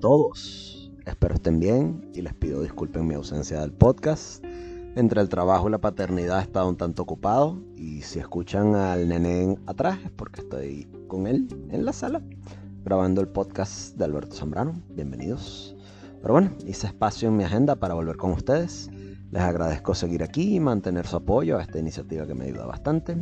todos. Espero estén bien y les pido disculpen mi ausencia del podcast. Entre el trabajo y la paternidad he estado un tanto ocupado y si escuchan al nenén atrás es porque estoy con él en la sala grabando el podcast de Alberto Zambrano. Bienvenidos. Pero bueno, hice espacio en mi agenda para volver con ustedes. Les agradezco seguir aquí y mantener su apoyo a esta iniciativa que me ayuda bastante.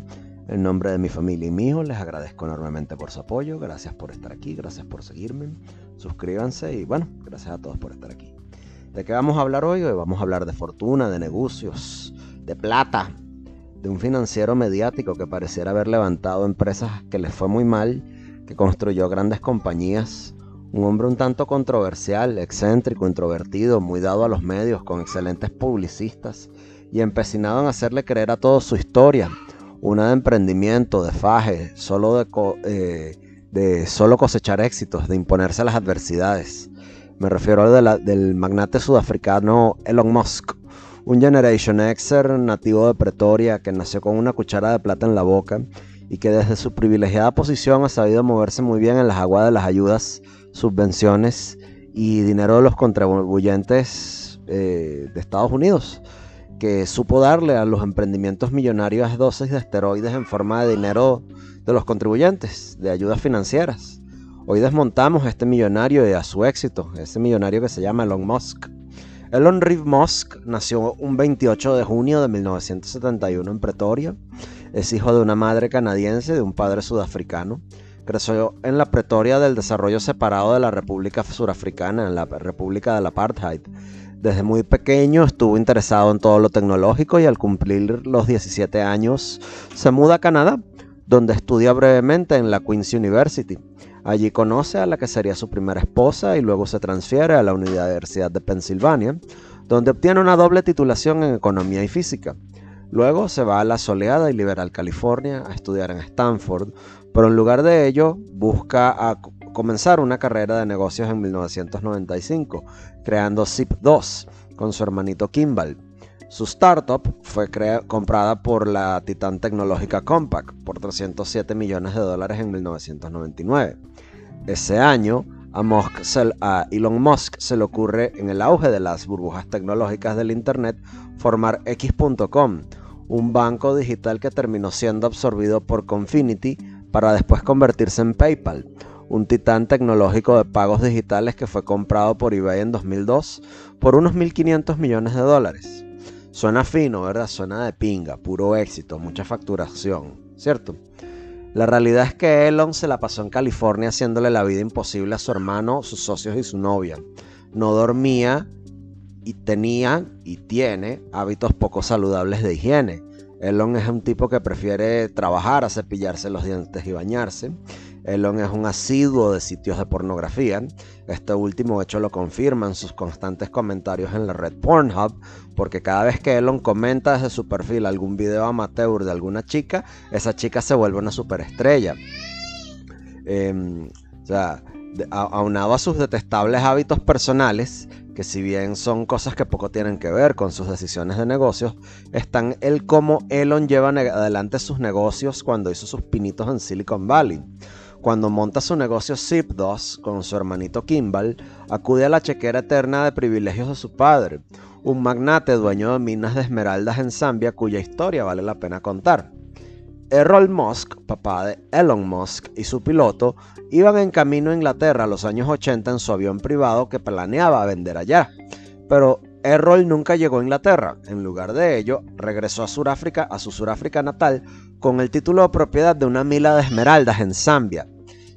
En nombre de mi familia y mío, les agradezco enormemente por su apoyo. Gracias por estar aquí, gracias por seguirme. Suscríbanse y bueno, gracias a todos por estar aquí. ¿De qué vamos a hablar hoy? Hoy vamos a hablar de fortuna, de negocios, de plata, de un financiero mediático que pareciera haber levantado empresas que les fue muy mal, que construyó grandes compañías. Un hombre un tanto controversial, excéntrico, introvertido, muy dado a los medios, con excelentes publicistas y empecinado en hacerle creer a todos su historia una de emprendimiento, de faje, solo de, eh, de solo cosechar éxitos, de imponerse a las adversidades. Me refiero al del magnate sudafricano Elon Musk, un Generation Xer nativo de Pretoria que nació con una cuchara de plata en la boca y que desde su privilegiada posición ha sabido moverse muy bien en las aguas de las ayudas, subvenciones y dinero de los contribuyentes eh, de Estados Unidos que supo darle a los emprendimientos millonarios dosis de esteroides en forma de dinero de los contribuyentes, de ayudas financieras. Hoy desmontamos este millonario y a su éxito, ese millonario que se llama Elon Musk. Elon Reeve Musk nació un 28 de junio de 1971 en Pretoria. Es hijo de una madre canadiense y de un padre sudafricano. Creció en la Pretoria del desarrollo separado de la República Surafricana, en la República del Apartheid desde muy pequeño estuvo interesado en todo lo tecnológico y al cumplir los 17 años se muda a Canadá, donde estudia brevemente en la Queen's University. Allí conoce a la que sería su primera esposa y luego se transfiere a la Universidad de Pensilvania, donde obtiene una doble titulación en economía y física. Luego se va a la soleada y liberal California a estudiar en Stanford, pero en lugar de ello busca a comenzar una carrera de negocios en 1995, creando Zip2 con su hermanito Kimball. Su startup fue comprada por la titán tecnológica Compaq por 307 millones de dólares en 1999. Ese año, a, a, Elon Musk se le ocurre, en el auge de las burbujas tecnológicas del Internet, formar X.com, un banco digital que terminó siendo absorbido por Confinity para después convertirse en PayPal, un titán tecnológico de pagos digitales que fue comprado por eBay en 2002 por unos 1.500 millones de dólares. Suena fino, ¿verdad? Suena de pinga, puro éxito, mucha facturación, ¿cierto? La realidad es que Elon se la pasó en California haciéndole la vida imposible a su hermano, sus socios y su novia. No dormía y tenía y tiene hábitos poco saludables de higiene. Elon es un tipo que prefiere trabajar a cepillarse los dientes y bañarse. Elon es un asiduo de sitios de pornografía. Este último hecho lo confirman sus constantes comentarios en la red Pornhub, porque cada vez que Elon comenta desde su perfil algún video amateur de alguna chica, esa chica se vuelve una superestrella. Em, o sea, aunado a sus detestables hábitos personales, que si bien son cosas que poco tienen que ver con sus decisiones de negocios, están el cómo Elon lleva adelante sus negocios cuando hizo sus pinitos en Silicon Valley. Cuando monta su negocio Zip2 con su hermanito Kimball, acude a la chequera eterna de privilegios de su padre, un magnate dueño de minas de esmeraldas en Zambia cuya historia vale la pena contar. Errol Musk, papá de Elon Musk, y su piloto iban en camino a Inglaterra a los años 80 en su avión privado que planeaba vender allá. Pero Errol nunca llegó a Inglaterra. En lugar de ello, regresó a Sudáfrica, a su Sudáfrica natal, con el título de propiedad de una mila de esmeraldas en Zambia,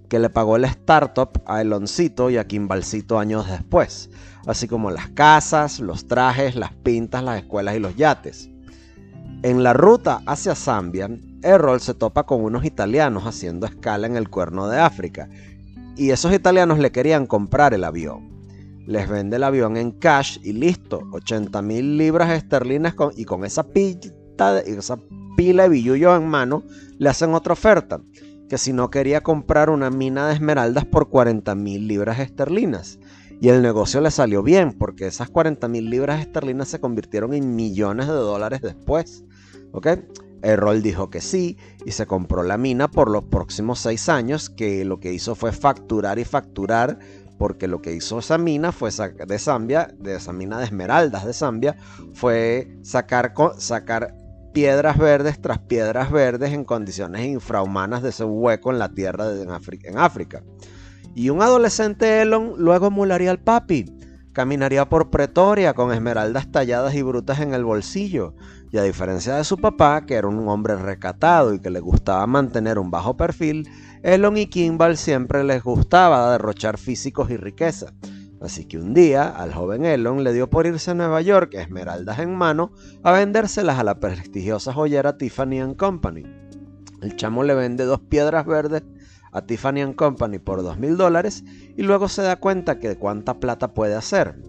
que le pagó el startup a Eloncito y a Kimbalcito años después, así como las casas, los trajes, las pintas, las escuelas y los yates. En la ruta hacia Zambia, Errol se topa con unos italianos haciendo escala en el cuerno de África, y esos italianos le querían comprar el avión. Les vende el avión en cash y listo, 80 mil libras esterlinas y con esa, esa pila de billullo en mano le hacen otra oferta que si no quería comprar una mina de esmeraldas por 40 mil libras esterlinas. Y el negocio le salió bien, porque esas 40 mil libras esterlinas se convirtieron en millones de dólares después. ¿Ok? Errol dijo que sí y se compró la mina por los próximos seis años, que lo que hizo fue facturar y facturar porque lo que hizo esa mina fue de Zambia, de esa mina de esmeraldas de Zambia, fue sacar, sacar piedras verdes tras piedras verdes en condiciones infrahumanas de ese hueco en la tierra en, África, en África. Y un adolescente Elon luego emularía al papi. Caminaría por Pretoria con esmeraldas talladas y brutas en el bolsillo. Y a diferencia de su papá, que era un hombre recatado y que le gustaba mantener un bajo perfil, Elon y Kimball siempre les gustaba derrochar físicos y riqueza. Así que un día al joven Elon le dio por irse a Nueva York, esmeraldas en mano, a vendérselas a la prestigiosa joyera Tiffany Company. El chamo le vende dos piedras verdes a Tiffany Company por dos mil dólares y luego se da cuenta que cuánta plata puede hacer.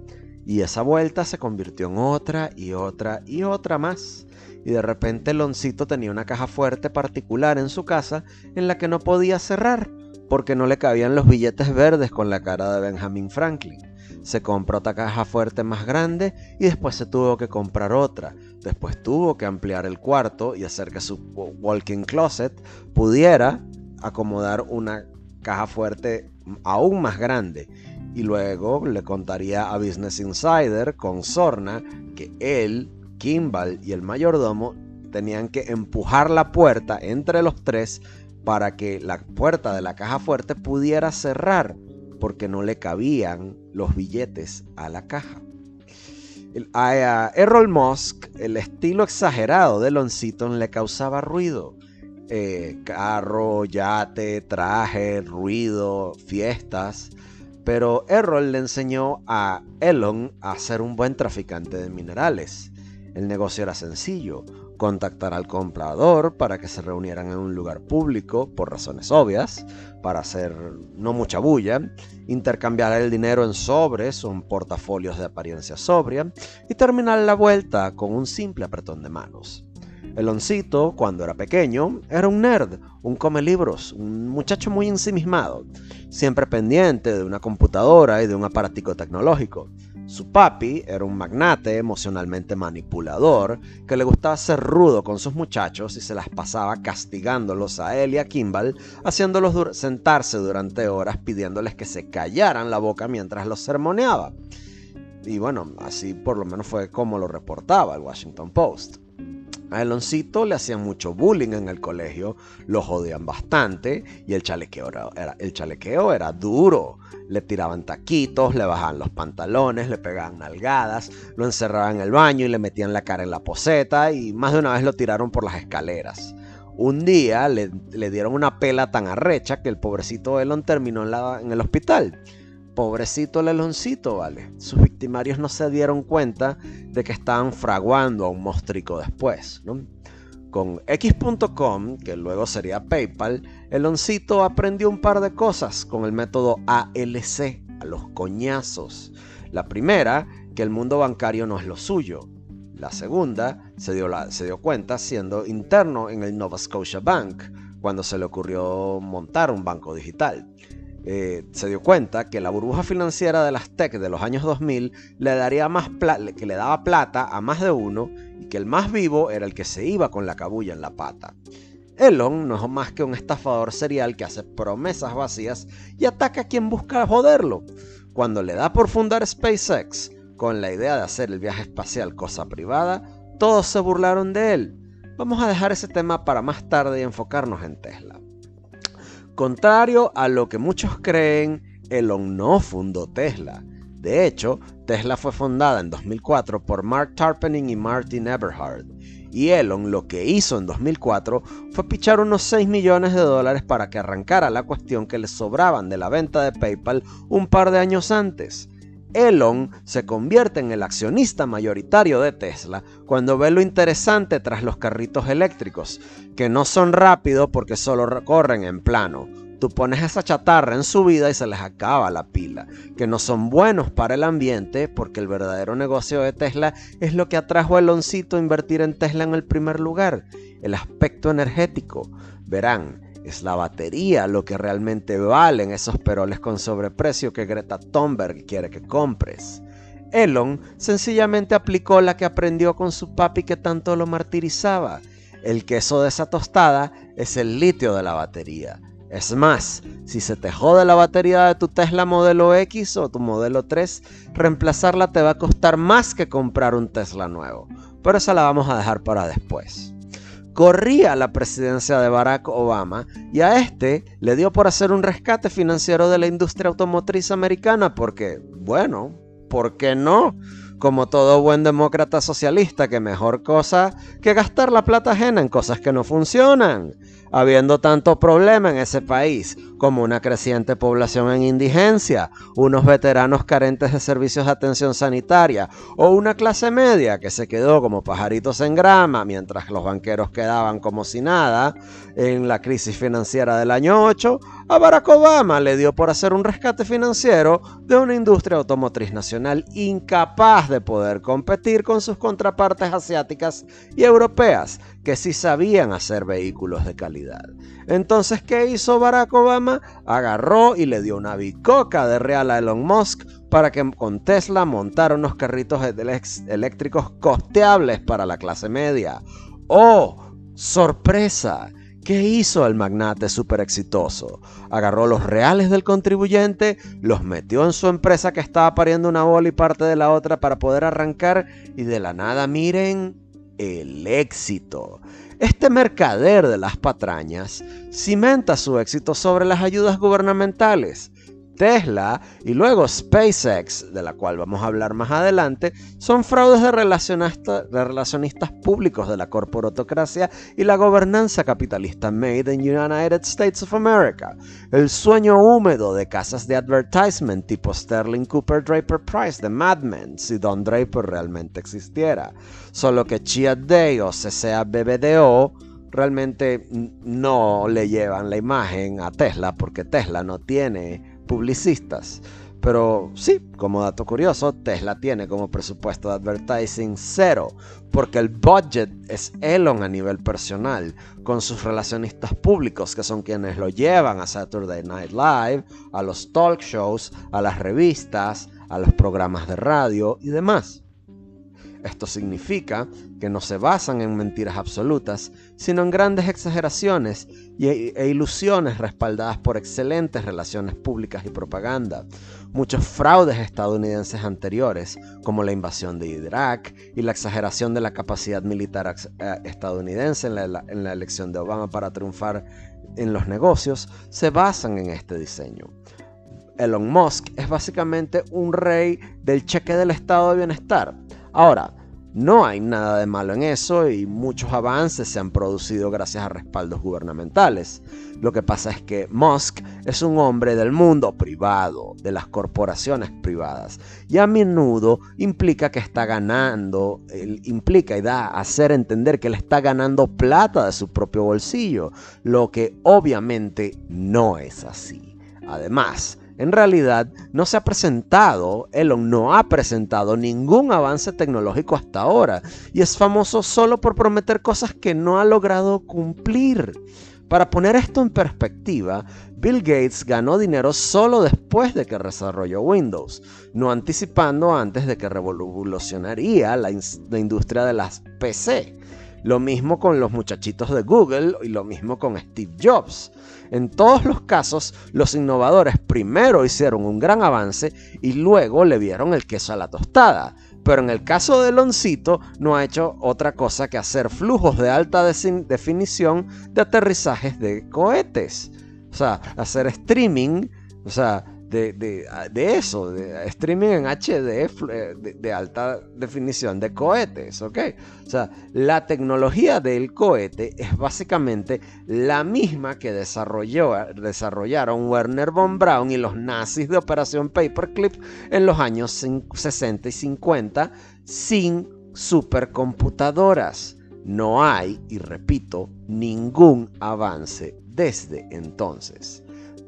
Y esa vuelta se convirtió en otra y otra y otra más. Y de repente Loncito tenía una caja fuerte particular en su casa en la que no podía cerrar porque no le cabían los billetes verdes con la cara de Benjamin Franklin. Se compró otra caja fuerte más grande y después se tuvo que comprar otra. Después tuvo que ampliar el cuarto y hacer que su walking closet pudiera acomodar una caja fuerte aún más grande. Y luego le contaría a Business Insider con Sorna que él, Kimball y el mayordomo tenían que empujar la puerta entre los tres para que la puerta de la caja fuerte pudiera cerrar porque no le cabían los billetes a la caja. A Errol Musk, el estilo exagerado de Lonciton le causaba ruido eh, carro, yate, traje, ruido, fiestas. Pero Errol le enseñó a Elon a ser un buen traficante de minerales. El negocio era sencillo, contactar al comprador para que se reunieran en un lugar público, por razones obvias, para hacer no mucha bulla, intercambiar el dinero en sobres o en portafolios de apariencia sobria y terminar la vuelta con un simple apretón de manos. Eloncito, cuando era pequeño, era un nerd, un come libros, un muchacho muy ensimismado, siempre pendiente de una computadora y de un aparatico tecnológico. Su papi era un magnate emocionalmente manipulador que le gustaba ser rudo con sus muchachos y se las pasaba castigándolos a él y a Kimball, haciéndolos sentarse durante horas pidiéndoles que se callaran la boca mientras los sermoneaba. Y bueno, así por lo menos fue como lo reportaba el Washington Post. A Eloncito le hacían mucho bullying en el colegio, lo jodían bastante y el chalequeo era, el chalequeo era duro. Le tiraban taquitos, le bajaban los pantalones, le pegaban nalgadas, lo encerraban en el baño y le metían la cara en la poseta y más de una vez lo tiraron por las escaleras. Un día le, dieron una pela tan arrecha que el pobrecito Elon terminó en, en el hospital. Pobrecito Leloncito, ¿vale? Sus victimarios no se dieron cuenta de que estaban fraguando a un mostrico después. Con X.com, que luego sería PayPal, Eloncito aprendió un par de cosas con el método ALC, a los coñazos. La primera, que el mundo bancario no es lo suyo. La segunda, se dio, se dio cuenta siendo interno en el Nova Scotia Bank, cuando se le ocurrió montar un banco digital. Eh, se dio cuenta que la burbuja financiera de las tech de los años 2000 le daría más que le daba plata a más de uno y que el más vivo era el que se iba con la cabulla en la pata. Elon no es más que un estafador serial que hace promesas vacías y ataca a quien busca joderlo. Cuando le da por fundar SpaceX con la idea de hacer el viaje espacial cosa privada, todos se burlaron de él. Vamos a dejar ese tema para más tarde y enfocarnos en Tesla. Contrario a lo que muchos creen, Elon no fundó Tesla. De hecho, Tesla fue fundada en 2004 por Mark Tarpening y Martin Eberhard. Y Elon lo que hizo en 2004 fue pichar unos 6 millones de dólares para que arrancara la cuestión que le sobraban de la venta de PayPal un par de años antes. Elon se convierte en el accionista mayoritario de Tesla cuando ve lo interesante tras los carritos eléctricos, que no son rápidos porque solo corren en plano. Tú pones esa chatarra en su vida y se les acaba la pila, que no son buenos para el ambiente porque el verdadero negocio de Tesla es lo que atrajo a Eloncito a invertir en Tesla en el primer lugar, el aspecto energético. Verán, es la batería lo que realmente valen esos peroles con sobreprecio que Greta Thunberg quiere que compres. Elon sencillamente aplicó la que aprendió con su papi que tanto lo martirizaba. El queso de esa tostada es el litio de la batería. Es más, si se te jode la batería de tu Tesla modelo X o tu modelo 3, reemplazarla te va a costar más que comprar un Tesla nuevo. Pero esa la vamos a dejar para después. Corría la presidencia de Barack Obama y a este le dio por hacer un rescate financiero de la industria automotriz americana porque, bueno, ¿por qué no? como todo buen demócrata socialista, que mejor cosa que gastar la plata ajena en cosas que no funcionan. Habiendo tanto problema en ese país, como una creciente población en indigencia, unos veteranos carentes de servicios de atención sanitaria, o una clase media que se quedó como pajaritos en grama mientras los banqueros quedaban como si nada, en la crisis financiera del año 8, a Barack Obama le dio por hacer un rescate financiero de una industria automotriz nacional incapaz de poder competir con sus contrapartes asiáticas y europeas, que sí sabían hacer vehículos de calidad. Entonces, ¿qué hizo Barack Obama? Agarró y le dio una bicoca de real a Elon Musk para que con Tesla montara unos carritos eléctricos costeables para la clase media. ¡Oh! ¡Sorpresa! ¿Qué hizo el magnate súper exitoso? Agarró los reales del contribuyente, los metió en su empresa que estaba pariendo una bola y parte de la otra para poder arrancar y de la nada, miren, el éxito. Este mercader de las patrañas cimenta su éxito sobre las ayudas gubernamentales. Tesla y luego SpaceX, de la cual vamos a hablar más adelante, son fraudes de, relacionistas públicos de la corporatocracia y la gobernanza capitalista made in United States of America. El sueño húmedo de casas de advertisement tipo Sterling Cooper Draper Price de Mad Men, si Don Draper realmente existiera. Solo que Chia Day o CCA BBDO realmente no le llevan la imagen a Tesla porque Tesla no tiene publicistas. Pero sí, como dato curioso, Tesla tiene como presupuesto de advertising cero, porque el budget es Elon a nivel personal, con sus relacionistas públicos, que son quienes lo llevan a Saturday Night Live, a los talk shows, a las revistas, a los programas de radio y demás. Esto significa que no se basan en mentiras absolutas, sino en grandes exageraciones e ilusiones respaldadas por excelentes relaciones públicas y propaganda. Muchos fraudes estadounidenses anteriores, como la invasión de Irak y la exageración de la capacidad militar eh, estadounidense en la, en la elección de Obama para triunfar en los negocios, se basan en este diseño. Elon Musk es básicamente un rey del cheque del estado de bienestar Ahora, no hay nada de malo en eso y muchos avances se han producido gracias a respaldos gubernamentales. Lo que pasa es que Musk es un hombre del mundo privado, de las corporaciones privadas, y a menudo implica que está ganando, implica y da a hacer entender que él está ganando plata de su propio bolsillo, lo que obviamente no es así. Además, en realidad, no se ha presentado, Elon no ha presentado ningún avance tecnológico hasta ahora y es famoso solo por prometer cosas que no ha logrado cumplir. Para poner esto en perspectiva, Bill Gates ganó dinero solo después de que desarrolló Windows, no anticipando antes de que revolucionaría la, la industria de las PC. Lo mismo con los muchachitos de Google y lo mismo con Steve Jobs. En todos los casos, los innovadores primero hicieron un gran avance y luego le vieron el queso a la tostada. Pero en el caso de Loncito no ha hecho otra cosa que hacer flujos de alta definición de aterrizajes de cohetes. O sea, hacer streaming, o sea, de, eso, de streaming en HD eh, de, alta definición de cohetes, ¿ok? O sea, la tecnología del cohete es básicamente la misma que desarrolló, desarrollaron Werner von Braun y los nazis de Operación Paperclip en los años 60 y 50 sin supercomputadoras. No hay, y repito, ningún avance desde entonces.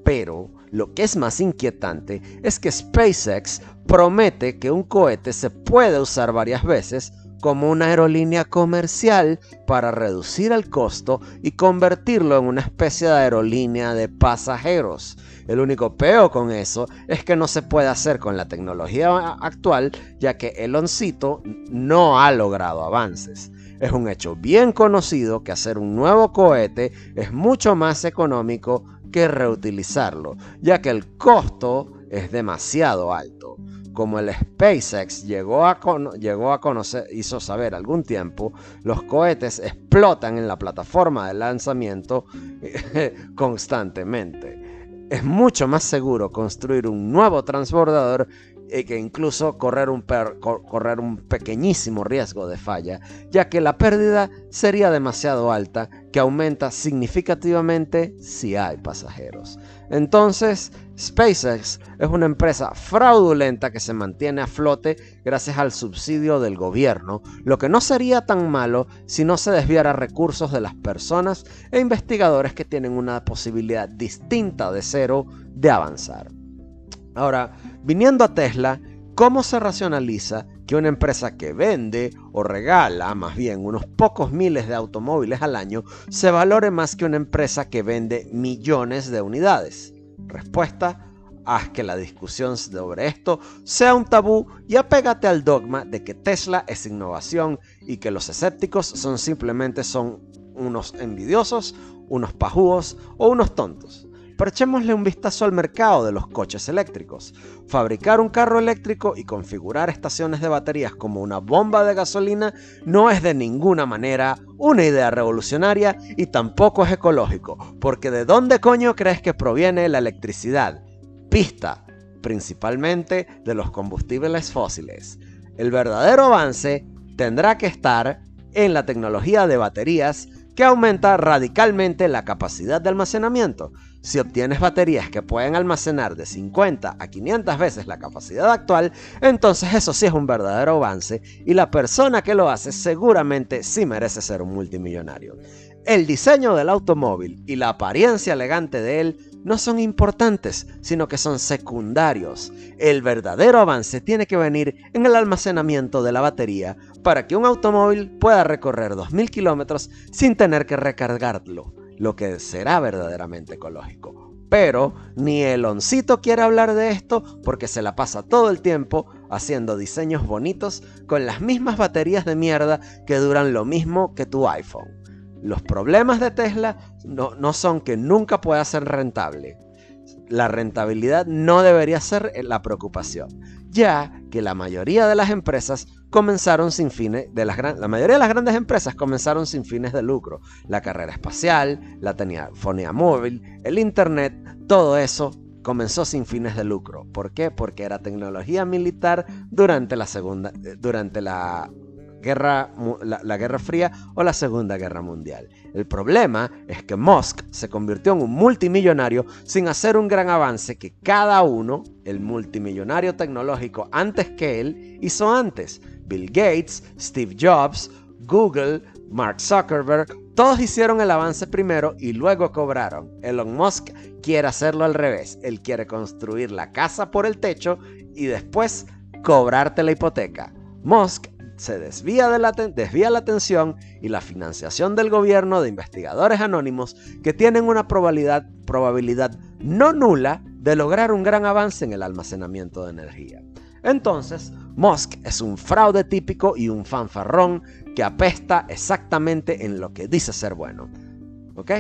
Pero lo que es más inquietante es que SpaceX promete que un cohete se puede usar varias veces como una aerolínea comercial para reducir el costo y convertirlo en una especie de aerolínea de pasajeros. El único peo con eso es que no se puede hacer con la tecnología actual, ya que Eloncito no ha logrado avances. Es un hecho bien conocido que hacer un nuevo cohete es mucho más económico que reutilizarlo, ya que el costo es demasiado alto. Como el SpaceX llegó a, llegó a conocer, hizo saber algún tiempo, los cohetes explotan en la plataforma de lanzamiento constantemente. Es mucho más seguro construir un nuevo transbordador y que incluso correr un, correr un pequeñísimo riesgo de falla, ya que la pérdida sería demasiado alta, que aumenta significativamente si hay pasajeros. Entonces, SpaceX es una empresa fraudulenta que se mantiene a flote gracias al subsidio del gobierno, lo que no sería tan malo si no se desviara recursos de las personas e investigadores que tienen una posibilidad distinta de cero de avanzar. Ahora, viniendo a Tesla, ¿cómo se racionaliza que una empresa que vende o regala más bien unos pocos miles de automóviles al año se valore más que una empresa que vende millones de unidades? Respuesta, haz que la discusión sobre esto sea un tabú y apégate al dogma de que Tesla es innovación y que los escépticos son simplemente son unos envidiosos, unos pajúos o unos tontos. Pero echémosle un vistazo al mercado de los coches eléctricos. Fabricar un carro eléctrico y configurar estaciones de baterías como una bomba de gasolina no es de ninguna manera una idea revolucionaria y tampoco es ecológico, porque ¿de dónde coño crees que proviene la electricidad? Pista, principalmente de los combustibles fósiles. El verdadero avance tendrá que estar en la tecnología de baterías que aumenta radicalmente la capacidad de almacenamiento. Si obtienes baterías que pueden almacenar de 50 a 500 veces la capacidad actual, entonces eso sí es un verdadero avance y la persona que lo hace seguramente sí merece ser un multimillonario. El diseño del automóvil y la apariencia elegante de él no son importantes, sino que son secundarios. El verdadero avance tiene que venir en el almacenamiento de la batería para que un automóvil pueda recorrer 2.000 kilómetros sin tener que recargarlo, lo que será verdaderamente ecológico. Pero ni Eloncito quiere hablar de esto porque se la pasa todo el tiempo haciendo diseños bonitos con las mismas baterías de mierda que duran lo mismo que tu iPhone. Los problemas de Tesla no, son que nunca pueda ser rentable. La rentabilidad no debería ser la preocupación, ya que la mayoría de las empresas comenzaron sin fines, de las la mayoría de las grandes empresas comenzaron sin fines de lucro. La carrera espacial, la telefonía móvil, el internet, todo eso comenzó sin fines de lucro. ¿Por qué? Porque era tecnología militar durante la segunda, eh, durante la guerra, la, Guerra Fría o la Segunda Guerra Mundial. El problema es que Musk se convirtió en un multimillonario sin hacer un gran avance que cada uno, el multimillonario tecnológico antes que él, hizo antes. Bill Gates, Steve Jobs, Google, Mark Zuckerberg, todos hicieron el avance primero y luego cobraron. Elon Musk quiere hacerlo al revés. Él quiere construir la casa por el techo y después cobrarte la hipoteca. Musk se desvía, de la, desvía la atención y la financiación del gobierno de investigadores anónimos que tienen una probabilidad, probabilidad no nula de lograr un gran avance en el almacenamiento de energía. Entonces, Musk es un fraude típico y un fanfarrón que apesta exactamente en lo que dice ser bueno. ¿Ok?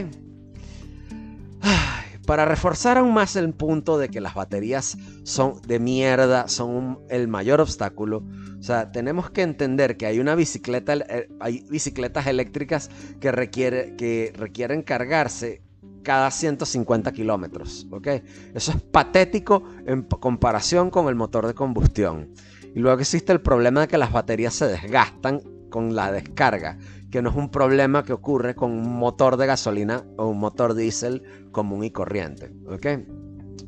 Para reforzar aún más el punto de que las baterías son de mierda, son el mayor obstáculo, o sea, tenemos que entender que hay una bicicleta, eh, hay bicicletas eléctricas que, requiere, que requieren cargarse cada 150 kilómetros, ¿ok? Eso es patético en comparación con el motor de combustión. Y luego existe el problema de que las baterías se desgastan con la descarga, que no es un problema que ocurre con un motor de gasolina o un motor diésel común y corriente, ¿ok?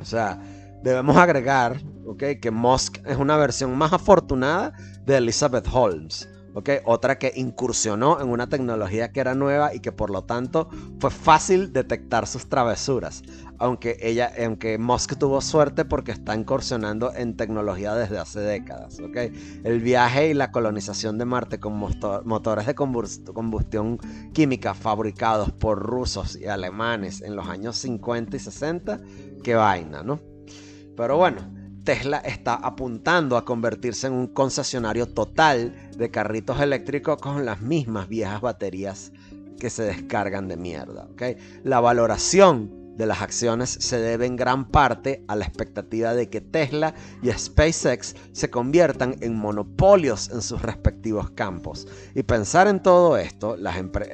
O sea, debemos agregar ¿okay? que Musk es una versión más afortunada de Elizabeth Holmes. ¿okay? Otra que incursionó en una tecnología que era nueva y que por lo tanto fue fácil detectar sus travesuras. Aunque ella, aunque Musk tuvo suerte porque está incursionando en tecnología desde hace décadas. ¿okay? El viaje y la colonización de Marte con motores de combustión química fabricados por rusos y alemanes en los años 50 y 60, qué vaina, ¿no? Pero bueno, Tesla está apuntando a convertirse en un concesionario total de carritos eléctricos con las mismas viejas baterías que se descargan de mierda. La valoración de las acciones se debe en gran parte a la expectativa de que Tesla y SpaceX se conviertan en monopolios en sus respectivos campos. Y pensar en todo esto,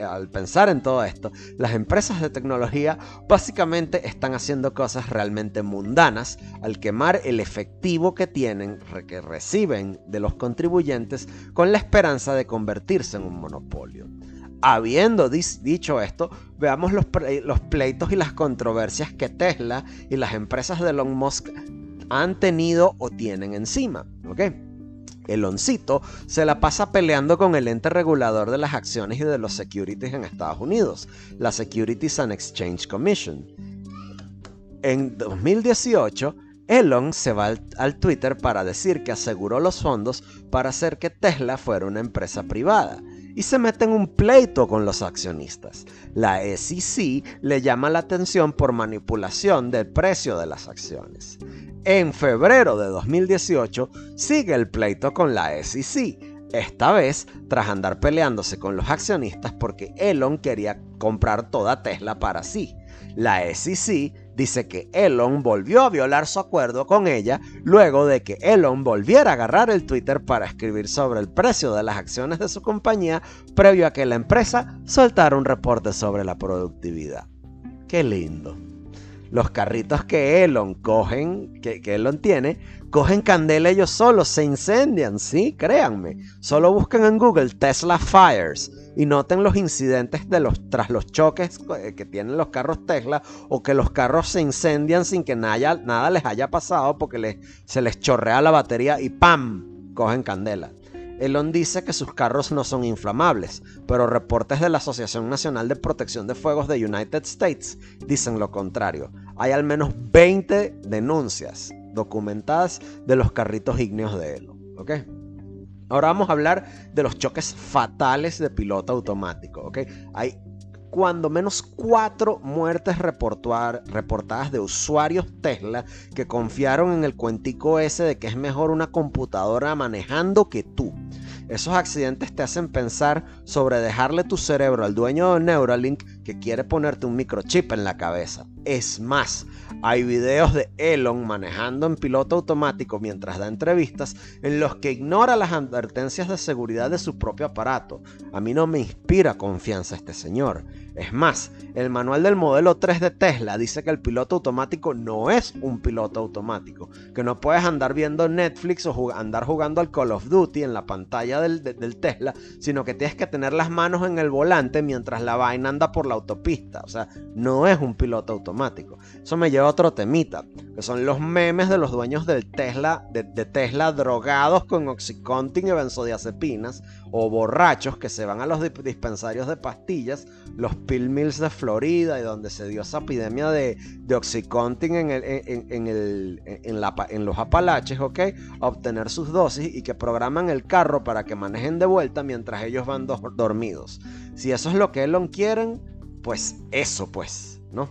al pensar en todo esto, las empresas de tecnología básicamente están haciendo cosas realmente mundanas al quemar el efectivo que tienen, que reciben de los contribuyentes con la esperanza de convertirse en un monopolio. Habiendo dicho esto, veamos los, pleitos y las controversias que Tesla y las empresas de Elon Musk han tenido o tienen encima. El Eloncito se la pasa peleando con el ente regulador de las acciones y de los securities en Estados Unidos, la Securities and Exchange Commission. En 2018, Elon se va al, Twitter para decir que aseguró los fondos para hacer que Tesla fuera una empresa privada y se mete en un pleito con los accionistas. La SEC le llama la atención por manipulación del precio de las acciones. En febrero de 2018 sigue el pleito con la SEC, esta vez tras andar peleándose con los accionistas porque Elon quería comprar toda Tesla para sí. La SEC dice que Elon volvió a violar su acuerdo con ella luego de que Elon volviera a agarrar el Twitter para escribir sobre el precio de las acciones de su compañía previo a que la empresa soltara un reporte sobre la productividad. Qué lindo. Los carritos que Elon cogen, que, Elon tiene, cogen candela ellos solos, se incendian, sí, créanme. Solo buscan en Google Tesla Fires y noten los incidentes tras los choques eh, que tienen los carros Tesla o que los carros se incendian sin que nada, les haya pasado porque se les chorrea la batería y ¡pam! cogen candela. Elon dice que sus carros no son inflamables, pero reportes de la Asociación Nacional de Protección de Fuegos de United States dicen lo contrario. Hay al menos 20 denuncias documentadas de los carritos ígneos de Elon. ¿ok? Ahora vamos a hablar de los choques fatales de piloto automático. ¿ok? Hay cuando menos cuatro muertes reportadas de usuarios Tesla que confiaron en el cuentico ese de que es mejor una computadora manejando que tú. Esos accidentes te hacen pensar sobre dejarle tu cerebro al dueño de Neuralink que quiere ponerte un microchip en la cabeza. Es más, hay videos de Elon manejando en piloto automático mientras da entrevistas en los que ignora las advertencias de seguridad de su propio aparato. A mí no me inspira confianza este señor. Es más, el manual del modelo 3 de Tesla dice que el piloto automático no es un piloto automático, que no puedes andar viendo Netflix o andar jugando al Call of Duty en la pantalla del, del, Tesla, sino que tienes que tener las manos en el volante mientras la vaina anda por la autopista. O sea, no es un piloto automático. Eso me lleva a otro temita, que son los memes de los dueños del Tesla, de, Tesla drogados con Oxycontin y benzodiazepinas, o borrachos que se van a los dispensarios de pastillas, los pill mills de Florida y donde se dio esa epidemia de, de Oxycontin en, el, en, el, en, la, en los Apalaches, ¿ok? Obtener sus dosis y que programan el carro para que manejen de vuelta mientras ellos van dormidos. Si eso es lo que Elon quieren, pues eso pues, ¿no?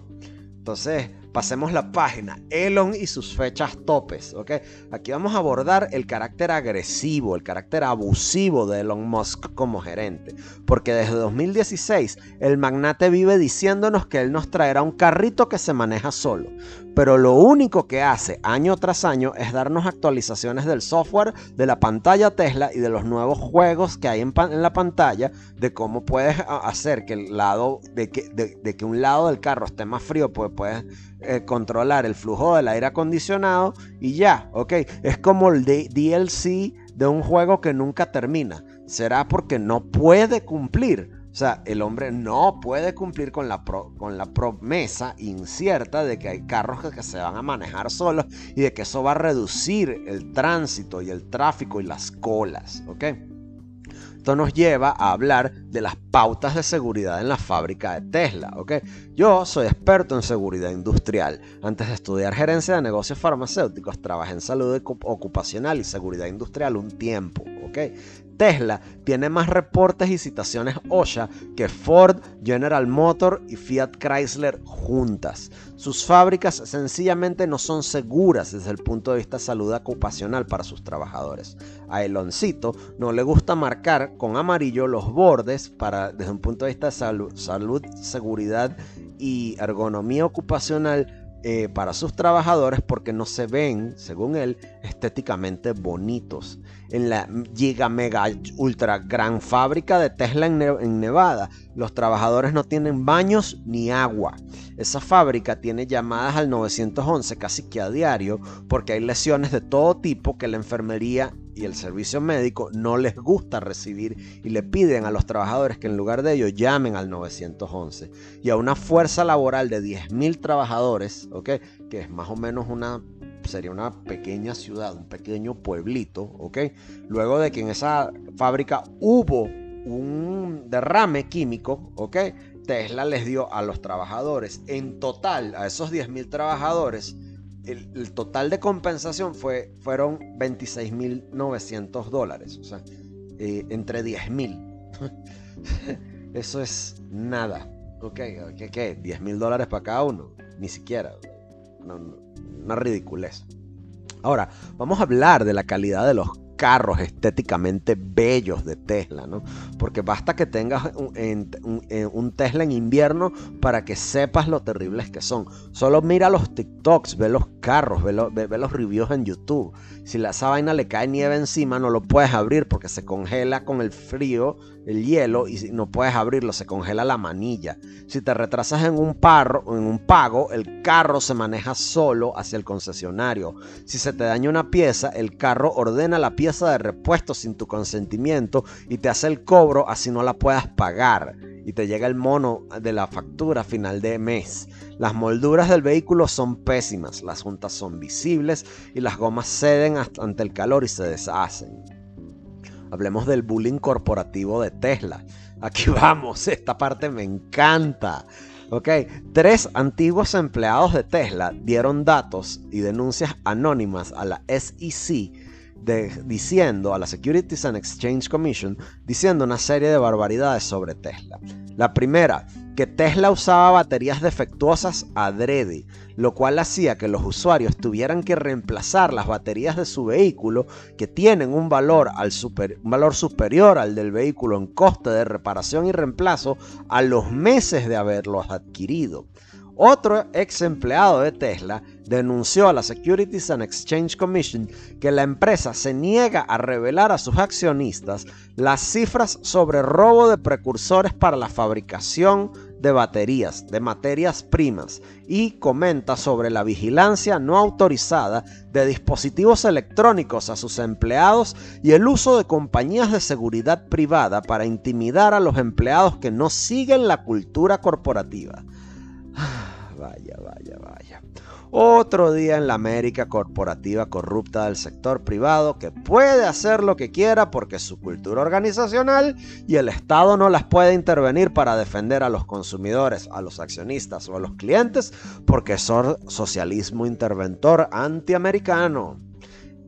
Entonces, Pasemos la página. Elon y sus fechas topes. Aquí vamos a abordar el carácter agresivo, el carácter abusivo de Elon Musk como gerente. Porque desde 2016 el magnate vive diciéndonos que él nos traerá un carrito que se maneja solo. Pero lo único que hace año tras año es darnos actualizaciones del software, de la pantalla Tesla y de los nuevos juegos que hay en, la pantalla, de cómo puedes hacer que el lado, de que, de que un lado del carro esté más frío, pues puedes eh, controlar el flujo del aire acondicionado y ya, ok. Es como el DLC de un juego que nunca termina. Será porque no puede cumplir. O sea, el hombre no puede cumplir con la, con la promesa incierta de que hay carros que, se van a manejar solos y de que eso va a reducir el tránsito y el tráfico y las colas, ¿ok? Esto nos lleva a hablar de las pautas de seguridad en la fábrica de Tesla. ¿ok? Yo soy experto en seguridad industrial. Antes de estudiar gerencia de negocios farmacéuticos, trabajé en salud ocupacional y seguridad industrial un tiempo. ¿ok? Tesla tiene más reportes y citaciones OSHA que Ford, General Motor y Fiat Chrysler juntas. Sus fábricas sencillamente no son seguras desde el punto de vista salud ocupacional para sus trabajadores. A Eloncito no le gusta marcar con amarillo los bordes para, desde un punto de vista de salud, salud seguridad y ergonomía ocupacional eh, para sus trabajadores porque no se ven, según él, estéticamente bonitos. En la giga mega ultra gran fábrica de Tesla en, Nevada, los trabajadores no tienen baños ni agua. Esa fábrica tiene llamadas al 911 casi que a diario porque hay lesiones de todo tipo que la enfermería y el servicio médico no les gusta recibir y le piden a los trabajadores que en lugar de ello llamen al 911. Y a una fuerza laboral de 10.000 trabajadores. Que es más o menos una sería una pequeña ciudad, un pequeño pueblito, ¿ok? Luego de que en esa fábrica hubo un derrame químico, ¿ok? Tesla les dio a los trabajadores, en total, a esos 10.000 trabajadores, el, total de compensación fue, fueron 26.900 dólares. O sea, eh, entre 10.000. Eso es nada. Ok, ¿qué? qué? ¿10.000 dólares para cada uno? Ni siquiera. Una ridiculez. Ahora, vamos a hablar de la calidad de los carros estéticamente bellos de Tesla, ¿no? Porque basta que tengas un, Tesla en invierno para que sepas lo terribles que son. Solo mira los TikToks, ve los carros, ve, los reviews en YouTube. Si la, esa vaina le cae nieve encima, no lo puedes abrir porque se congela con el frío, el hielo, y no puedes abrirlo, se congela la manilla. Si te retrasas en un, parro, en un pago, el carro se maneja solo hacia el concesionario. Si se te daña una pieza, el carro ordena la pieza de repuesto sin tu consentimiento y te hace el cobro así no la puedas pagar y te llega el mono de la factura final de mes. Las molduras del vehículo son pésimas, las juntas son visibles y las gomas ceden ante el calor y se deshacen. Hablemos del bullying corporativo de Tesla. Aquí vamos, esta parte me encanta. Ok, tres antiguos empleados de Tesla dieron datos y denuncias anónimas a la SEC diciendo a la Securities and Exchange Commission, diciendo una serie de barbaridades sobre Tesla. La primera, que Tesla usaba baterías defectuosas adrede, lo cual hacía que los usuarios tuvieran que reemplazar las baterías de su vehículo que tienen un valor, al un valor superior al del vehículo en coste de reparación y reemplazo a los meses de haberlos adquirido. Otro ex empleado de Tesla denunció a la Securities and Exchange Commission que la empresa se niega a revelar a sus accionistas las cifras sobre robo de precursores para la fabricación de baterías, de materias primas, y comenta sobre la vigilancia no autorizada de dispositivos electrónicos a sus empleados y el uso de compañías de seguridad privada para intimidar a los empleados que no siguen la cultura corporativa. Vaya, vaya, vaya. Otro día en la América corporativa corrupta del sector privado que puede hacer lo que quiera porque su cultura organizacional y el Estado no las puede intervenir para defender a los consumidores, a los accionistas o a los clientes porque son socialismo interventor antiamericano.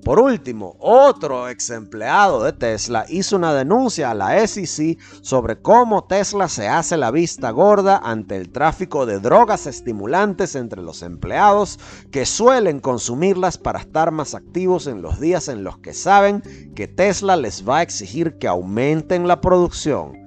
Por último, otro ex empleado de Tesla hizo una denuncia a la SEC sobre cómo Tesla se hace la vista gorda ante el tráfico de drogas estimulantes entre los empleados que suelen consumirlas para estar más activos en los días en los que saben que Tesla les va a exigir que aumenten la producción.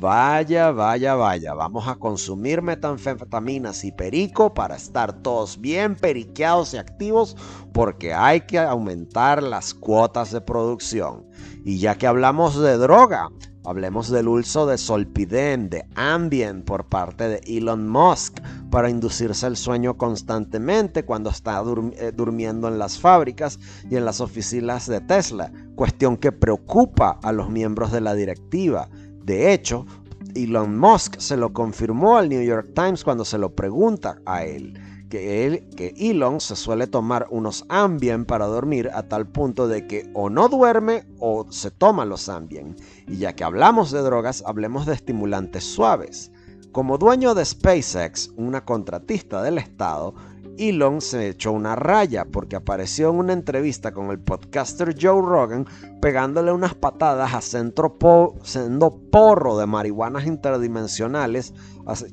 Vaya, vaya, vaya, vamos a consumir metanfetaminas y perico para estar todos bien periqueados y activos porque hay que aumentar las cuotas de producción. Y ya que hablamos de droga, hablemos del uso de Solpiden, de Ambien por parte de Elon Musk para inducirse el sueño constantemente cuando está eh, durmiendo en las fábricas y en las oficinas de Tesla, cuestión que preocupa a los miembros de la directiva de hecho, Elon Musk se lo confirmó al New York Times cuando se lo pregunta a él. Que, él, que Elon se suele tomar unos Ambien para dormir a tal punto de que o no duerme o se toma los Ambien. Y ya que hablamos de drogas, hablemos de estimulantes suaves. Como dueño de SpaceX, una contratista del Estado, Elon se echó una raya porque apareció en una entrevista con el podcaster Joe Rogan pegándole unas patadas a centro siendo porro de marihuanas interdimensionales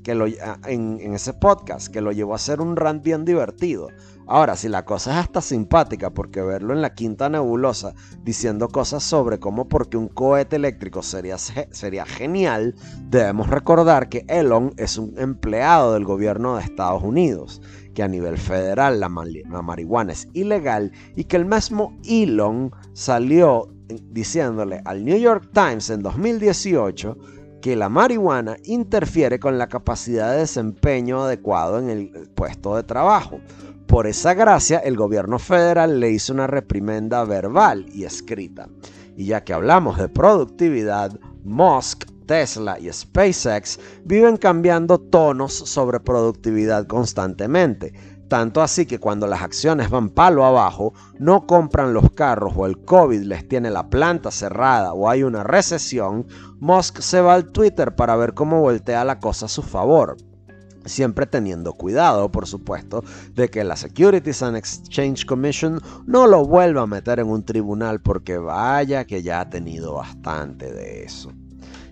que en, en, ese podcast que lo llevó a ser un rant bien divertido. Ahora, si la cosa es hasta simpática porque verlo en la quinta nebulosa diciendo cosas sobre cómo porque un cohete eléctrico sería, sería genial, debemos recordar que Elon es un empleado del gobierno de Estados Unidos que a nivel federal la, marihuana es ilegal y que el mismo Elon salió diciéndole al New York Times en 2018 que la marihuana interfiere con la capacidad de desempeño adecuado en el puesto de trabajo. Por esa gracia, el gobierno federal le hizo una reprimenda verbal y escrita. Y ya que hablamos de productividad, Musk Tesla y SpaceX viven cambiando tonos sobre productividad constantemente. Tanto así que cuando las acciones van palo abajo, no compran los carros o el COVID les tiene la planta cerrada o hay una recesión, Musk se va al Twitter para ver cómo voltea la cosa a su favor. Siempre teniendo cuidado, por supuesto, de que la Securities and Exchange Commission no lo vuelva a meter en un tribunal porque vaya que ya ha tenido bastante de eso.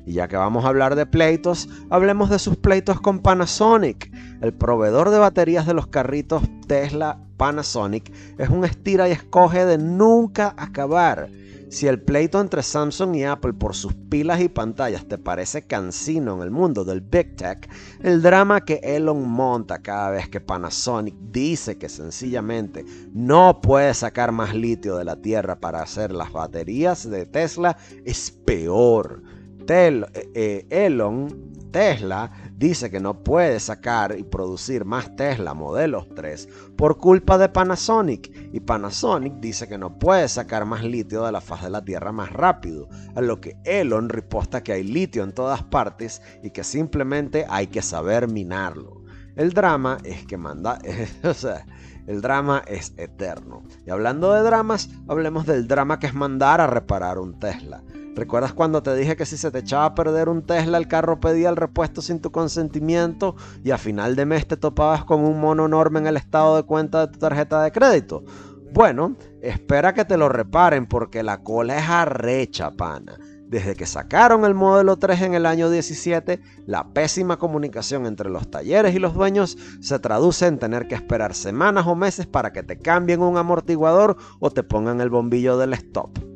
Y ya que vamos a hablar de pleitos, hablemos de sus pleitos con Panasonic. El proveedor de baterías de los carritos Tesla Panasonic es un estira y escoge de nunca acabar. Si el pleito entre Samsung y Apple por sus pilas y pantallas te parece cansino en el mundo del Big Tech, el drama que Elon monta cada vez que Panasonic dice que sencillamente no puede sacar más litio de la Tierra para hacer las baterías de Tesla es peor. Eh, eh, Elon, Tesla, dice que no puede sacar y producir más Tesla modelos 3 por culpa de Panasonic. Y Panasonic dice que no puede sacar más litio de la faz de la Tierra más rápido. A lo que Elon riposta que hay litio en todas partes y que simplemente hay que saber minarlo. El drama es que manda... el drama es eterno. Y hablando de dramas, hablemos del drama que es mandar a reparar un Tesla. ¿Recuerdas cuando te dije que si se te echaba a perder un Tesla, el carro pedía el repuesto sin tu consentimiento y a final de mes te topabas con un mono enorme en el estado de cuenta de tu tarjeta de crédito? Bueno, espera que te lo reparen porque la cola es arrecha, pana. Desde que sacaron el modelo 3 en el año 17, la pésima comunicación entre los talleres y los dueños se traduce en tener que esperar semanas o meses para que te cambien un amortiguador o te pongan el bombillo del stop.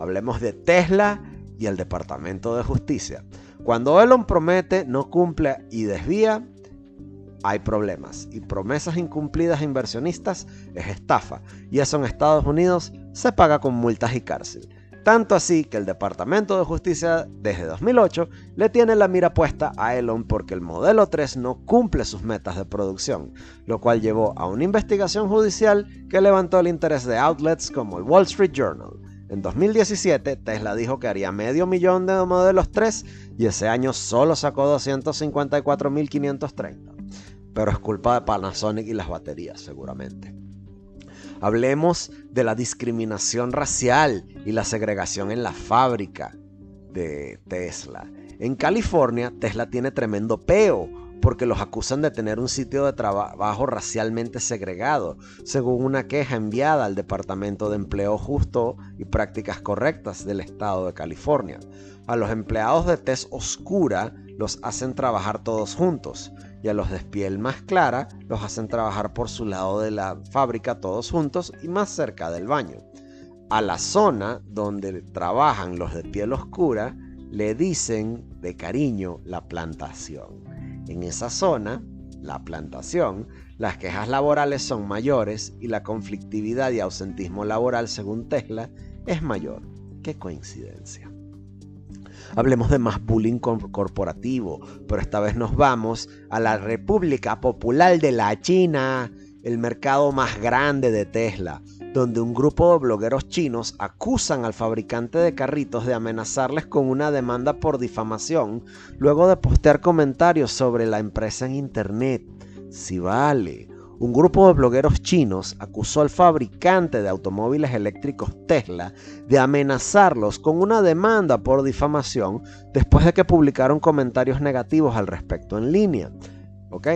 Hablemos de Tesla y el Departamento de Justicia. Cuando Elon promete, no cumple y desvía, hay problemas. Y promesas incumplidas a inversionistas es estafa. Y eso en Estados Unidos se paga con multas y cárcel. Tanto así que el Departamento de Justicia desde 2008 le tiene la mira puesta a Elon porque el modelo 3 no cumple sus metas de producción, lo cual llevó a una investigación judicial que levantó el interés de outlets como el Wall Street Journal. En 2017, Tesla dijo que haría medio millón de modelos 3 y ese año solo sacó 254.530. Pero es culpa de Panasonic y las baterías, seguramente. Hablemos de la discriminación racial y la segregación en la fábrica de Tesla. En California, Tesla tiene tremendo peo porque los acusan de tener un sitio de trabajo racialmente segregado, según una queja enviada al Departamento de Empleo Justo y Prácticas Correctas del Estado de California. A los empleados de tez oscura los hacen trabajar todos juntos y a los de piel más clara los hacen trabajar por su lado de la fábrica todos juntos y más cerca del baño. A la zona donde trabajan los de piel oscura le dicen de cariño la plantación. En esa zona, la plantación, las quejas laborales son mayores y la conflictividad y ausentismo laboral, según Tesla, es mayor. Qué coincidencia. Hablemos de más bullying corporativo, pero esta vez nos vamos a la República Popular de la China, el mercado más grande de Tesla, donde un grupo de blogueros chinos acusan al fabricante de carritos de amenazarles con una demanda por difamación luego de postear comentarios sobre la empresa en internet. Si vale. Un grupo de blogueros chinos acusó al fabricante de automóviles eléctricos Tesla de amenazarlos con una demanda por difamación después de que publicaron comentarios negativos al respecto en línea. ¿Ok?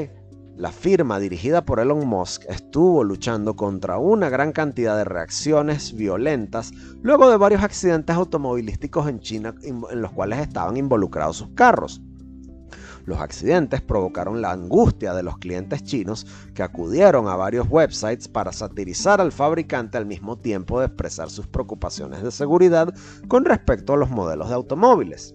La firma dirigida por Elon Musk estuvo luchando contra una gran cantidad de reacciones violentas luego de varios accidentes automovilísticos en China en los cuales estaban involucrados sus carros. Los accidentes provocaron la angustia de los clientes chinos que acudieron a varios websites para satirizar al fabricante al mismo tiempo de expresar sus preocupaciones de seguridad con respecto a los modelos de automóviles.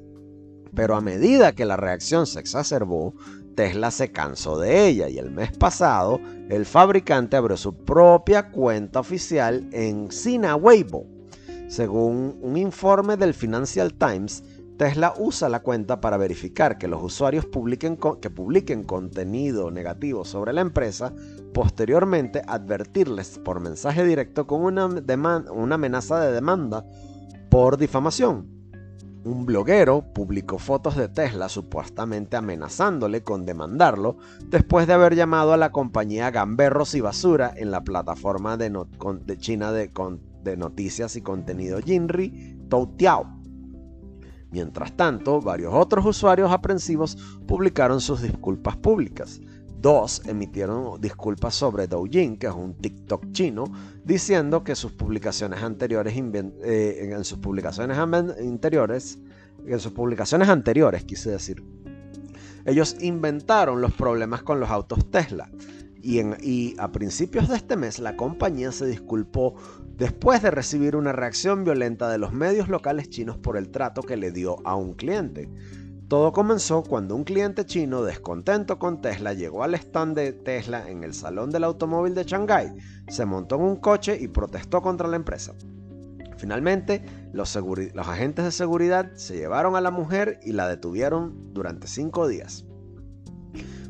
Pero a medida que la reacción se exacerbó, Tesla se cansó de ella y el mes pasado el fabricante abrió su propia cuenta oficial en Sina Weibo. Según un informe del Financial Times, Tesla usa la cuenta para verificar que los usuarios publiquen que publiquen contenido negativo sobre la empresa, posteriormente advertirles por mensaje directo con una, una amenaza de demanda por difamación. Un bloguero publicó fotos de Tesla supuestamente amenazándole con demandarlo después de haber llamado a la compañía Gamberros y Basura en la plataforma de, China de, de, noticias y contenido Jinri Toutiao. Mientras tanto, varios otros usuarios aprensivos publicaron sus disculpas públicas. Dos emitieron disculpas sobre Douyin, que es un TikTok chino, diciendo que sus publicaciones anteriores, eh, en sus publicaciones anteriores, en sus publicaciones anteriores, quise decir, ellos inventaron los problemas con los autos Tesla. Y, y, a principios de este mes la compañía se disculpó después de recibir una reacción violenta de los medios locales chinos por el trato que le dio a un cliente. Todo comenzó cuando un cliente chino descontento con Tesla llegó al stand de Tesla en el Salón del Automóvil de Shanghái, se montó en un coche y protestó contra la empresa. Finalmente, los, agentes de seguridad se llevaron a la mujer y la detuvieron durante cinco días.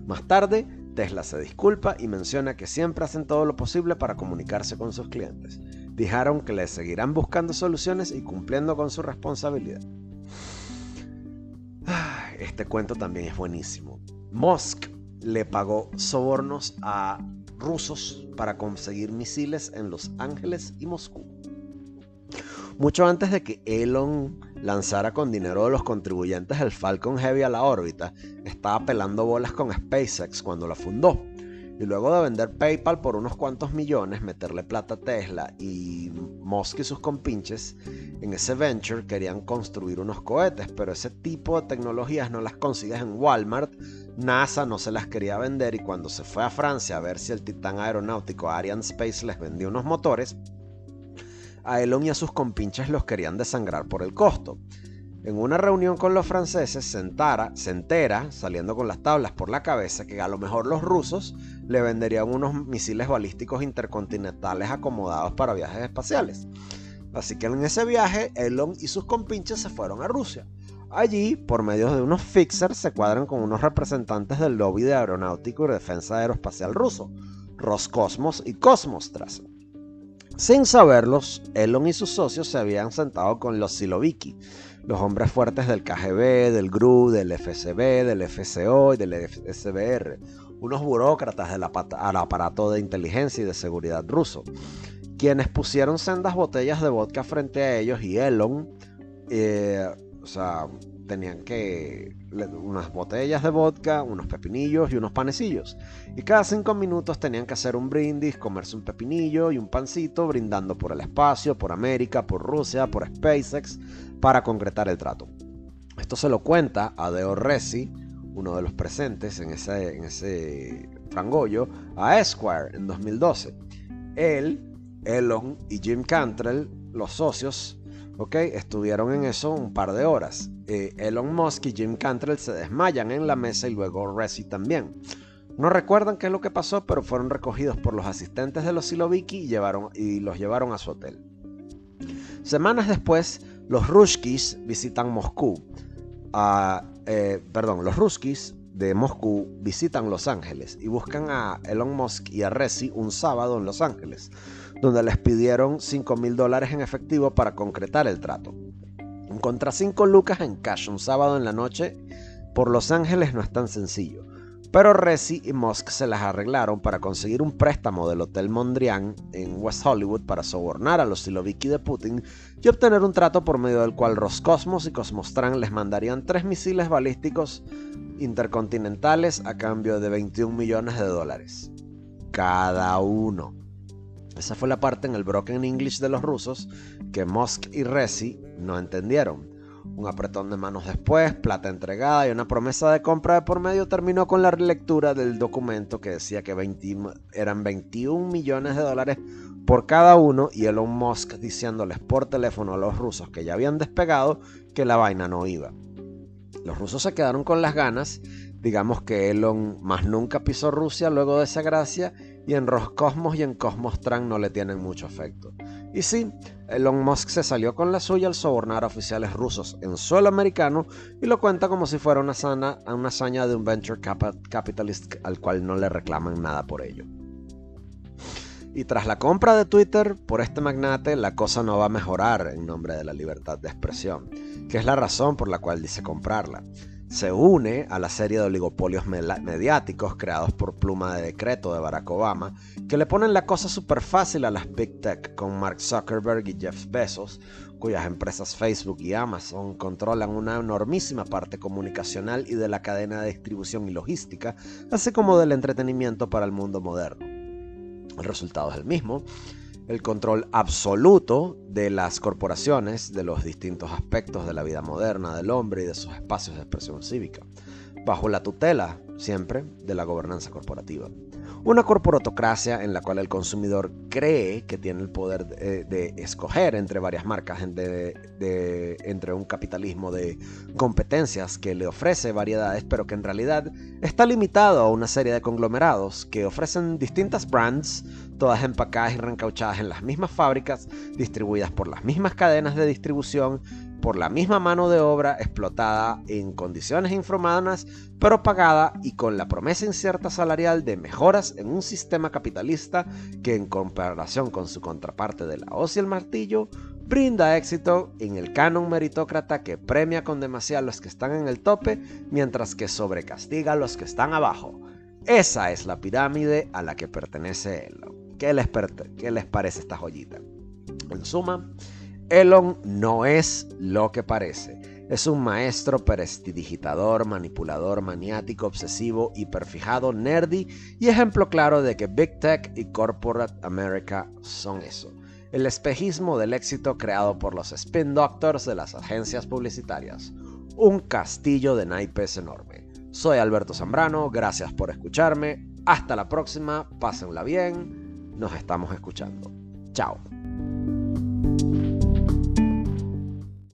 Más tarde, Tesla se disculpa y menciona que siempre hacen todo lo posible para comunicarse con sus clientes. Dijeron que le seguirán buscando soluciones y cumpliendo con su responsabilidad. Este cuento también es buenísimo. Musk le pagó sobornos a rusos para conseguir misiles en Los Ángeles y Moscú. Mucho antes de que Elon lanzara con dinero de los contribuyentes el Falcon Heavy a la órbita, estaba pelando bolas con SpaceX cuando la fundó. Y luego de vender PayPal por unos cuantos millones, meterle plata a Tesla y Musk y sus compinches, en ese venture querían construir unos cohetes, pero ese tipo de tecnologías no las consigues en Walmart. NASA no se las quería vender y cuando se fue a Francia a ver si el titán aeronáutico Ariane Space les vendía unos motores, a Elon y a sus compinches los querían desangrar por el costo. En una reunión con los franceses se, se entera, saliendo con las tablas por la cabeza, que a lo mejor los rusos le venderían unos misiles balísticos intercontinentales acomodados para viajes espaciales. Así que en ese viaje, Elon y sus compinches se fueron a Rusia. Allí, por medio de unos fixers, se cuadran con unos representantes del lobby de aeronáutico y defensa aeroespacial ruso, Roscosmos y Cosmostras. Sin saberlos, Elon y sus socios se habían sentado con los Siloviki, los hombres fuertes del KGB, del GRU, del FSB, del FCO y del SBR, unos burócratas del aparato de inteligencia y de seguridad ruso, quienes pusieron sendas botellas de vodka frente a ellos y Elon, eh, o sea, tenían que unas botellas de vodka, unos pepinillos y unos panecillos. Y cada cinco minutos tenían que hacer un brindis, comerse un pepinillo y un pancito, brindando por el espacio, por América, por Rusia, por SpaceX, para concretar el trato. Esto se lo cuenta a Deo Resi, uno de los presentes en ese, en ese frangollo, a Esquire en 2012. Él, Elon y Jim Cantrell, los socios, ¿ok? Estuvieron en eso un par de horas. Eh, Elon Musk y Jim Cantrell se desmayan en la mesa y luego Resi también. No recuerdan qué es lo que pasó, pero fueron recogidos por los asistentes de los Siloviki y, llevaron, y los llevaron a su hotel. Semanas después, los Ruskis visitan Moscú. Eh, perdón, los Ruskis de Moscú visitan Los Ángeles y buscan a Elon Musk y a Resi un sábado en Los Ángeles, donde les pidieron 5 mil dólares en efectivo para concretar el trato. Encontrar 5 lucas en cash un sábado en la noche por Los Ángeles no es tan sencillo. Pero Resi y Musk se las arreglaron para conseguir un préstamo del Hotel Mondrian en West Hollywood para sobornar a los Siloviki de Putin y obtener un trato por medio del cual Roscosmos y Cosmostran les mandarían tres misiles balísticos intercontinentales a cambio de 21 millones de dólares. Cada uno. Esa fue la parte en el broken English de los rusos que Musk y Resi no entendieron. Un apretón de manos después, plata entregada y una promesa de compra de por medio terminó con la relectura del documento que decía que eran 21 millones de dólares por cada uno y Elon Musk diciéndoles por teléfono a los rusos que ya habían despegado que la vaina no iba. Los rusos se quedaron con las ganas, digamos que Elon más nunca pisó Rusia luego de esa gracia y en Roscosmos y en Cosmostran no le tienen mucho afecto. Y sí, Elon Musk se salió con la suya al sobornar a oficiales rusos en suelo americano y lo cuenta como si fuera una, sana, una hazaña de un venture capitalist al cual no le reclaman nada por ello. Y tras la compra de Twitter por este magnate, la cosa no va a mejorar en nombre de la libertad de expresión, que es la razón por la cual dice comprarla se une a la serie de oligopolios mediáticos creados por pluma de decreto de Barack Obama, que le ponen la cosa súper fácil a las Big Tech con Mark Zuckerberg y Jeff Bezos, cuyas empresas Facebook y Amazon controlan una enormísima parte comunicacional y de la cadena de distribución y logística, así como del entretenimiento para el mundo moderno. El resultado es el mismo, el control absoluto de las corporaciones, de los distintos aspectos de la vida moderna del hombre y de sus espacios de expresión cívica, bajo la tutela siempre de la gobernanza corporativa. Una corporatocracia en la cual el consumidor cree que tiene el poder de, escoger entre varias marcas, entre un capitalismo de competencias que le ofrece variedades, pero que en realidad está limitado a una serie de conglomerados que ofrecen distintas brands, todas empacadas y reencauchadas en las mismas fábricas, distribuidas por las mismas cadenas de distribución por la misma mano de obra explotada en condiciones infrahumanas, pero pagada y con la promesa incierta salarial de mejoras en un sistema capitalista que en comparación con su contraparte de la hoz y el martillo, brinda éxito en el canon meritócrata que premia con demasiado a los que están en el tope, mientras que sobrecastiga a los que están abajo. Esa es la pirámide a la que pertenece él. ¿Qué les, qué les parece esta joyita? En suma, Elon no es lo que parece. Es un maestro prestidigitador, manipulador, maniático, obsesivo, hiperfijado, nerdy y ejemplo claro de que Big Tech y Corporate America son eso. El espejismo del éxito creado por los spin doctors de las agencias publicitarias. Un castillo de naipes enorme. Soy Alberto Zambrano, gracias por escucharme. Hasta la próxima, pásenla bien. Nos estamos escuchando. Chao.